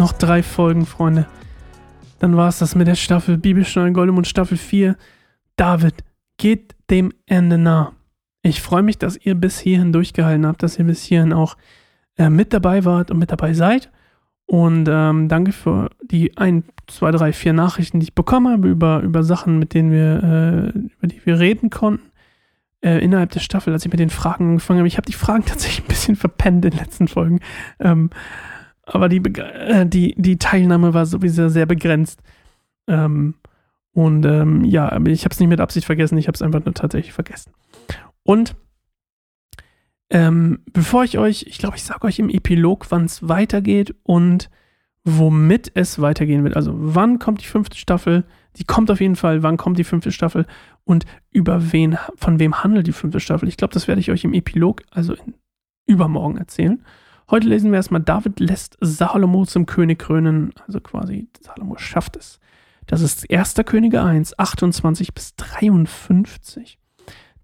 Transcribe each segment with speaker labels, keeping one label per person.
Speaker 1: Noch drei Folgen, Freunde. Dann war es das mit der Staffel Bibelstunde Goldem und Staffel 4. David geht dem Ende nah. Ich freue mich, dass ihr bis hierhin durchgehalten habt, dass ihr bis hierhin auch äh, mit dabei wart und mit dabei seid. Und ähm, danke für die ein, zwei, drei, vier Nachrichten, die ich bekommen habe über, über Sachen, mit denen wir, äh, über die wir reden konnten. Äh, innerhalb der Staffel, als ich mit den Fragen angefangen habe. Ich habe die Fragen tatsächlich ein bisschen verpennt in den letzten Folgen. Ähm, aber die, äh, die, die Teilnahme war sowieso sehr begrenzt. Ähm, und ähm, ja, ich habe es nicht mit Absicht vergessen, ich habe es einfach nur tatsächlich vergessen. Und ähm, bevor ich euch, ich glaube, ich sage euch im Epilog, wann es weitergeht und womit es weitergehen wird. Also wann kommt die fünfte Staffel? Die kommt auf jeden Fall. Wann kommt die fünfte Staffel? Und über wen, von wem handelt die fünfte Staffel? Ich glaube, das werde ich euch im Epilog, also in, übermorgen erzählen. Heute lesen wir erstmal, David lässt Salomo zum König krönen. Also quasi, Salomo schafft es. Das ist 1. Könige 1, 28 bis 53.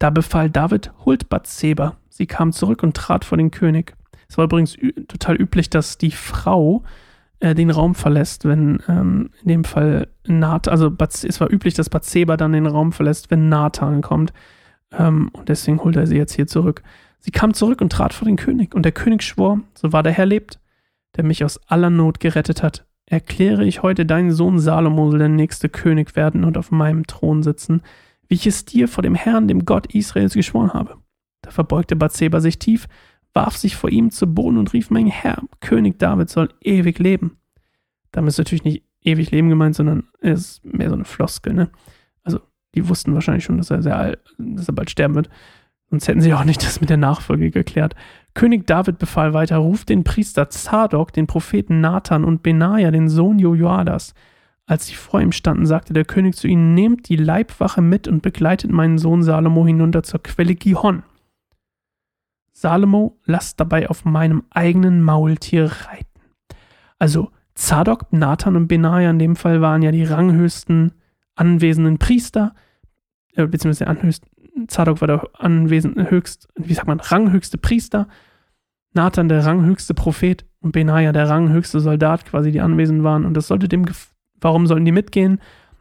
Speaker 1: Da befahl David, holt Bathseba. Sie kam zurück und trat vor den König. Es war übrigens total üblich, dass die Frau äh, den Raum verlässt, wenn ähm, in dem Fall Nathan, also es war üblich, dass Bathseba dann den Raum verlässt, wenn Nathan kommt. Ähm, und deswegen holt er sie jetzt hier zurück. Sie kam zurück und trat vor den König, und der König schwor, so wahr der Herr lebt, der mich aus aller Not gerettet hat, erkläre ich heute deinen Sohn Salomo soll der nächste König werden und auf meinem Thron sitzen, wie ich es dir vor dem Herrn, dem Gott Israels, geschworen habe. Da verbeugte Bathseba sich tief, warf sich vor ihm zu Boden und rief, mein Herr, König David soll ewig leben. Damit ist natürlich nicht ewig leben gemeint, sondern es ist mehr so eine Floskel, ne? Also, die wussten wahrscheinlich schon, dass er sehr alt, dass er bald sterben wird. Sonst hätten sie auch nicht das mit der Nachfolge geklärt. König David befahl weiter, ruft den Priester Zadok, den Propheten Nathan und Benaja, den Sohn Joadas. Als sie vor ihm standen, sagte der König zu ihnen, nehmt die Leibwache mit und begleitet meinen Sohn Salomo hinunter zur Quelle Gihon. Salomo lasst dabei auf meinem eigenen Maultier reiten. Also Zadok, Nathan und Benaja in dem Fall waren ja die ranghöchsten anwesenden Priester, äh, beziehungsweise anhöchsten, Zadok war der anwesende höchst, wie sagt man, ranghöchste Priester, Nathan der ranghöchste Prophet und Benaja der ranghöchste Soldat quasi, die anwesend waren. Und das sollte dem, warum sollten die mitgehen?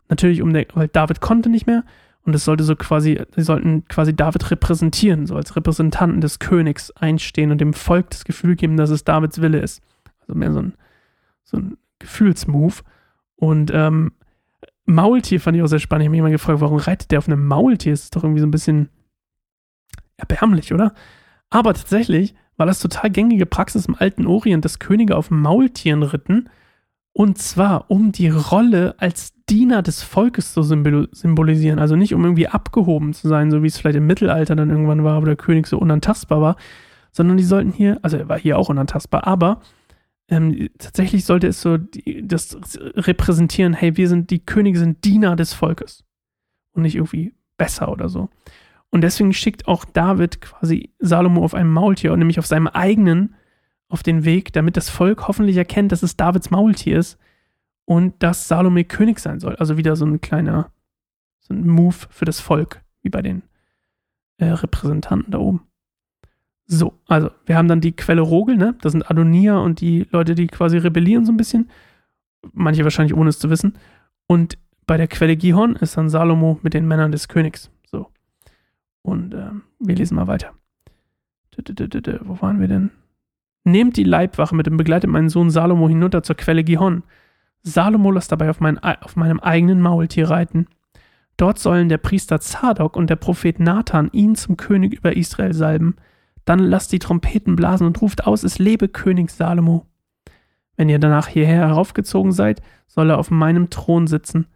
Speaker 1: Natürlich, um der, weil David konnte nicht mehr. Und es sollte so quasi, sie sollten quasi David repräsentieren, so als Repräsentanten des Königs einstehen und dem Volk das Gefühl geben, dass es Davids Wille ist. Also mehr so ein, so ein Gefühlsmove. Und ähm, Maultier fand ich auch sehr spannend. Ich habe mich immer gefragt, warum reitet der auf einem Maultier? Das ist doch irgendwie so ein bisschen erbärmlich, oder? Aber tatsächlich war das total gängige Praxis im alten Orient, dass Könige auf Maultieren ritten. Und zwar, um die Rolle als Diener des Volkes zu symbolisieren. Also nicht, um irgendwie abgehoben zu sein, so wie es vielleicht im Mittelalter dann irgendwann war, wo der König so unantastbar war, sondern die sollten hier, also er war hier auch unantastbar, aber ähm, tatsächlich sollte es so die, das repräsentieren, hey, wir sind, die Könige sind Diener des Volkes und nicht irgendwie besser oder so. Und deswegen schickt auch David quasi Salomo auf einem Maultier und nämlich auf seinem eigenen auf den Weg, damit das Volk hoffentlich erkennt, dass es Davids Maultier ist und dass Salome König sein soll. Also wieder so ein kleiner so ein Move für das Volk, wie bei den äh, Repräsentanten da oben. So, also wir haben dann die Quelle Rogel, ne? Das sind Adonia und die Leute, die quasi rebellieren so ein bisschen. Manche wahrscheinlich ohne es zu wissen. Und bei der Quelle Gihon ist dann Salomo mit den Männern des Königs. So. Und ähm, wir lesen mal weiter. Wo waren wir denn? Nehmt die Leibwache mit dem begleitet meinen Sohn Salomo hinunter zur Quelle Gihon. Salomo lässt dabei auf, mein, auf meinem eigenen Maultier reiten. Dort sollen der Priester Zadok und der Prophet Nathan ihn zum König über Israel salben. Dann lasst die Trompeten blasen und ruft aus, es lebe König Salomo. Wenn ihr danach hierher heraufgezogen seid, soll er auf meinem Thron sitzen.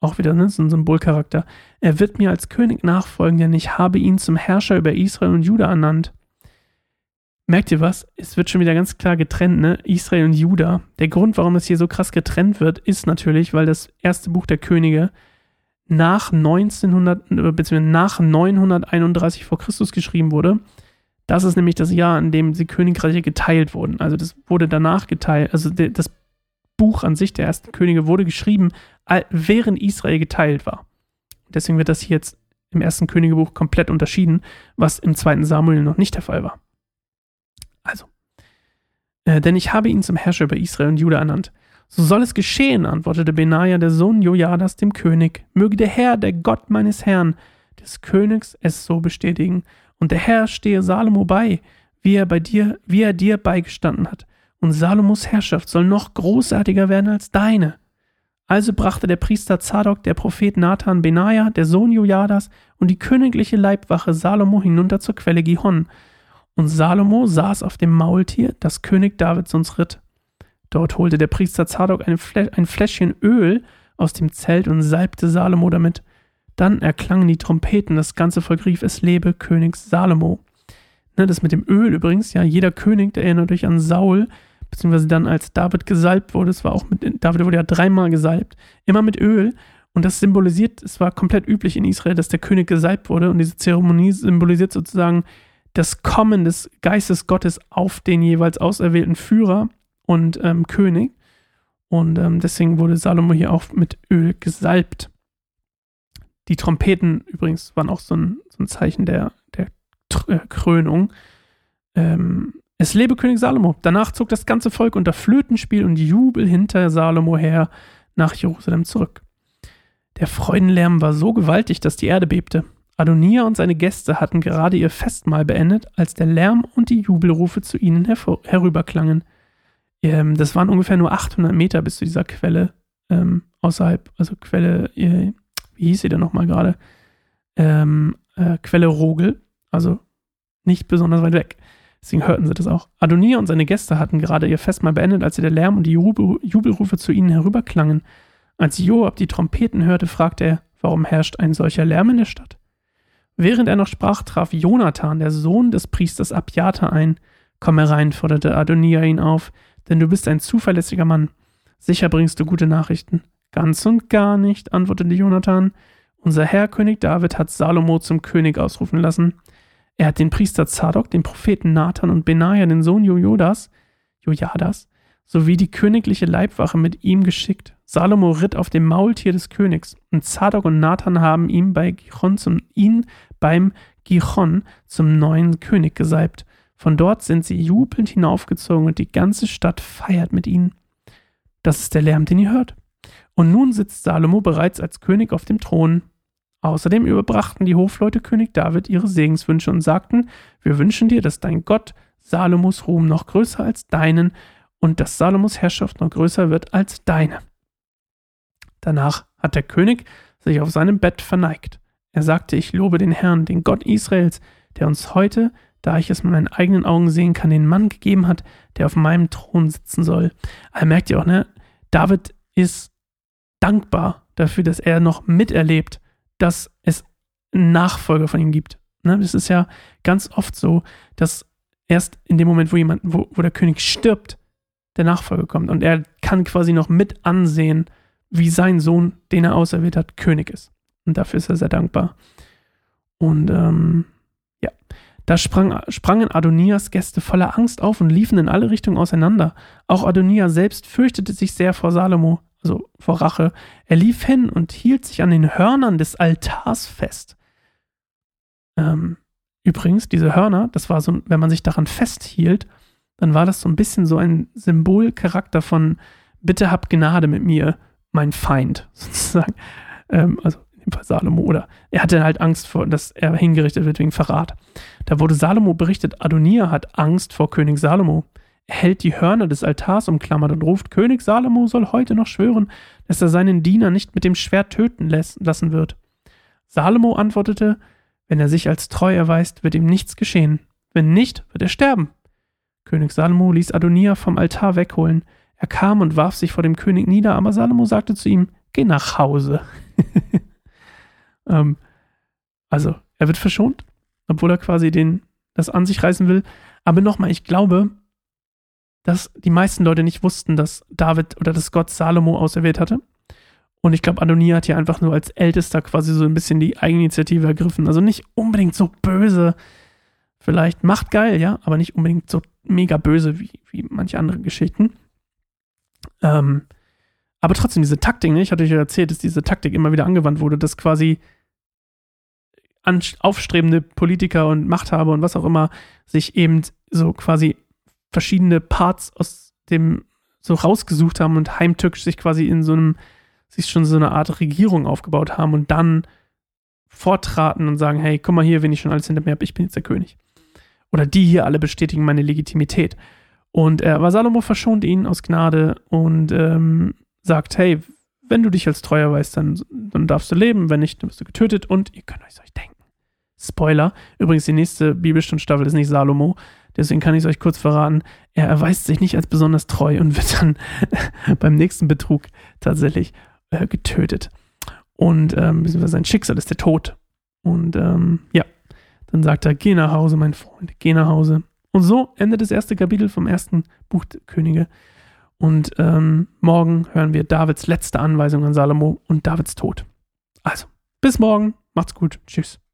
Speaker 1: Auch wieder ne, so ein Symbolcharakter. Er wird mir als König nachfolgen, denn ich habe ihn zum Herrscher über Israel und Juda ernannt. Merkt ihr was? Es wird schon wieder ganz klar getrennt, ne? Israel und Juda. Der Grund, warum es hier so krass getrennt wird, ist natürlich, weil das erste Buch der Könige nach 1900 bzw. nach 931 vor Christus geschrieben wurde das ist nämlich das Jahr, in dem die Königreiche geteilt wurden. Also das wurde danach geteilt. Also das Buch an sich der ersten Könige wurde geschrieben, während Israel geteilt war. Deswegen wird das hier jetzt im ersten Königebuch komplett unterschieden, was im zweiten Samuel noch nicht der Fall war. Also, äh, denn ich habe ihn zum Herrscher über Israel und Juda ernannt. So soll es geschehen, antwortete Benaja, der Sohn Jojadas, dem König. Möge der Herr, der Gott meines Herrn, des Königs, es so bestätigen. Und der Herr stehe Salomo bei, wie er bei dir, wie er dir beigestanden hat. Und Salomos Herrschaft soll noch großartiger werden als deine. Also brachte der Priester Zadok, der Prophet Nathan Benaja, der Sohn Jojadas und die königliche Leibwache Salomo hinunter zur Quelle Gihon. Und Salomo saß auf dem Maultier, das König Davids uns ritt. Dort holte der Priester Zadok ein, Flä ein Fläschchen Öl aus dem Zelt und salbte Salomo damit. Dann erklangen die Trompeten, das ganze Volk rief, es lebe König Salomo. Ne, das mit dem Öl übrigens, ja, jeder König, der erinnert euch an Saul, beziehungsweise dann als David gesalbt wurde, es war auch mit, David wurde ja dreimal gesalbt, immer mit Öl. Und das symbolisiert, es war komplett üblich in Israel, dass der König gesalbt wurde. Und diese Zeremonie symbolisiert sozusagen das Kommen des Geistes Gottes auf den jeweils auserwählten Führer und ähm, König. Und ähm, deswegen wurde Salomo hier auch mit Öl gesalbt. Die Trompeten übrigens waren auch so ein, so ein Zeichen der, der äh, Krönung. Ähm, es lebe König Salomo. Danach zog das ganze Volk unter Flötenspiel und Jubel hinter Salomo her nach Jerusalem zurück. Der Freudenlärm war so gewaltig, dass die Erde bebte. Adonia und seine Gäste hatten gerade ihr Festmahl beendet, als der Lärm und die Jubelrufe zu ihnen herüberklangen. Ähm, das waren ungefähr nur 800 Meter bis zu dieser Quelle ähm, außerhalb, also Quelle, äh, wie hieß sie denn nochmal gerade? Ähm, äh, Quelle Rogel, also nicht besonders weit weg. Deswegen hörten sie das auch. Adonia und seine Gäste hatten gerade ihr Festmahl beendet, als der Lärm und die Jubel Jubelrufe zu ihnen herüberklangen. Als Joab die Trompeten hörte, fragte er, warum herrscht ein solcher Lärm in der Stadt? Während er noch sprach, traf Jonathan, der Sohn des Priesters Abjata, ein. Komm herein, forderte Adonia ihn auf, denn du bist ein zuverlässiger Mann. Sicher bringst du gute Nachrichten. Ganz und gar nicht, antwortete Jonathan. Unser Herr König David hat Salomo zum König ausrufen lassen. Er hat den Priester Zadok, den Propheten Nathan und Benaja, den Sohn Jojodas, Jojadas, sowie die königliche Leibwache mit ihm geschickt. Salomo ritt auf dem Maultier des Königs, und Zadok und Nathan haben ihm bei Gichon zum, ihn beim Gichon zum neuen König gesalbt. Von dort sind sie jubelnd hinaufgezogen und die ganze Stadt feiert mit ihnen. Das ist der Lärm, den ihr hört. Und nun sitzt Salomo bereits als König auf dem Thron. Außerdem überbrachten die Hofleute König David ihre Segenswünsche und sagten, wir wünschen dir, dass dein Gott Salomos Ruhm noch größer als deinen und dass Salomos Herrschaft noch größer wird als deine. Danach hat der König sich auf seinem Bett verneigt. Er sagte, ich lobe den Herrn, den Gott Israels, der uns heute, da ich es mit meinen eigenen Augen sehen kann, den Mann gegeben hat, der auf meinem Thron sitzen soll. Aber merkt ihr auch, ne? David ist dankbar dafür, dass er noch miterlebt, dass es einen Nachfolger von ihm gibt. Ne? Das ist ja ganz oft so, dass erst in dem Moment, wo jemand, wo, wo der König stirbt, der Nachfolger kommt. Und er kann quasi noch mit ansehen, wie sein Sohn, den er auserwählt hat, König ist. Und dafür ist er sehr dankbar. Und ähm, ja, da sprang, sprangen Adonias Gäste voller Angst auf und liefen in alle Richtungen auseinander. Auch Adonia selbst fürchtete sich sehr vor Salomo also vor Rache. Er lief hin und hielt sich an den Hörnern des Altars fest. Ähm, übrigens, diese Hörner, das war so, wenn man sich daran festhielt, dann war das so ein bisschen so ein Symbolcharakter von Bitte hab Gnade mit mir, mein Feind, sozusagen. Ähm, also in dem Fall Salomo. Oder er hatte halt Angst vor, dass er hingerichtet wird wegen Verrat. Da wurde Salomo berichtet, Adonia hat Angst vor König Salomo. Hält die Hörner des Altars umklammert und ruft, König Salomo soll heute noch schwören, dass er seinen Diener nicht mit dem Schwert töten lassen wird. Salomo antwortete, wenn er sich als treu erweist, wird ihm nichts geschehen. Wenn nicht, wird er sterben. König Salomo ließ Adonia vom Altar wegholen. Er kam und warf sich vor dem König nieder, aber Salomo sagte zu ihm, geh nach Hause. ähm, also, er wird verschont, obwohl er quasi den, das an sich reißen will. Aber nochmal, ich glaube, dass die meisten Leute nicht wussten, dass David oder dass Gott Salomo auserwählt hatte. Und ich glaube, Adonia hat hier einfach nur als Ältester quasi so ein bisschen die Eigeninitiative ergriffen. Also nicht unbedingt so böse. Vielleicht macht geil, ja, aber nicht unbedingt so mega böse wie, wie manche andere Geschichten. Ähm, aber trotzdem, diese Taktik, ne, ich hatte euch ja erzählt, dass diese Taktik immer wieder angewandt wurde, dass quasi aufstrebende Politiker und Machthaber und was auch immer sich eben so quasi verschiedene Parts aus dem so rausgesucht haben und heimtückisch sich quasi in so einem, sich schon so eine Art Regierung aufgebaut haben und dann vortraten und sagen, hey, guck mal hier, wenn ich schon alles hinter mir habe, ich bin jetzt der König. Oder die hier alle bestätigen meine Legitimität. Und äh, aber Salomo verschont ihn aus Gnade und ähm, sagt, hey, wenn du dich als treuer weißt, dann, dann darfst du leben, wenn nicht, dann wirst du getötet und ihr könnt euch denken. Spoiler, übrigens die nächste Bibelstundenstaffel ist nicht Salomo, deswegen kann ich es euch kurz verraten, er erweist sich nicht als besonders treu und wird dann beim nächsten Betrug tatsächlich äh, getötet. Und ähm, sein Schicksal ist der Tod. Und ähm, ja, dann sagt er, geh nach Hause, mein Freund, geh nach Hause. Und so endet das erste Kapitel vom ersten Buch der Könige. Und ähm, morgen hören wir Davids letzte Anweisung an Salomo und Davids Tod. Also, bis morgen. Macht's gut. Tschüss.